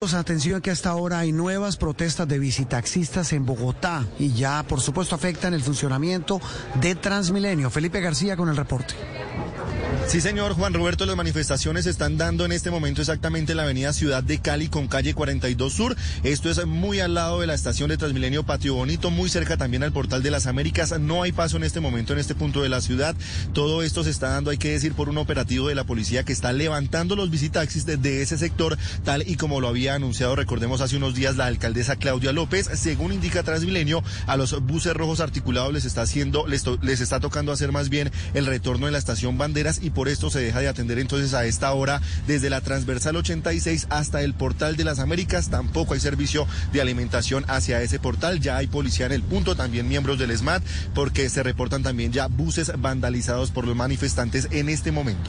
Atención que hasta ahora hay nuevas protestas de visitaxistas en Bogotá y ya por supuesto afectan el funcionamiento de Transmilenio. Felipe García con el reporte. Sí, señor Juan Roberto, las manifestaciones se están dando en este momento exactamente en la avenida Ciudad de Cali con calle 42 Sur. Esto es muy al lado de la estación de Transmilenio Patio Bonito, muy cerca también al Portal de las Américas. No hay paso en este momento en este punto de la ciudad. Todo esto se está dando, hay que decir, por un operativo de la policía que está levantando los visitaxis de ese sector, tal y como lo había anunciado, recordemos, hace unos días la alcaldesa Claudia López. Según indica Transmilenio, a los buses rojos articulados les está haciendo, les, les está tocando hacer más bien el retorno en la estación Banderas y por esto se deja de atender entonces a esta hora desde la transversal 86 hasta el portal de las Américas. Tampoco hay servicio de alimentación hacia ese portal. Ya hay policía en el punto, también miembros del SMAT, porque se reportan también ya buses vandalizados por los manifestantes en este momento.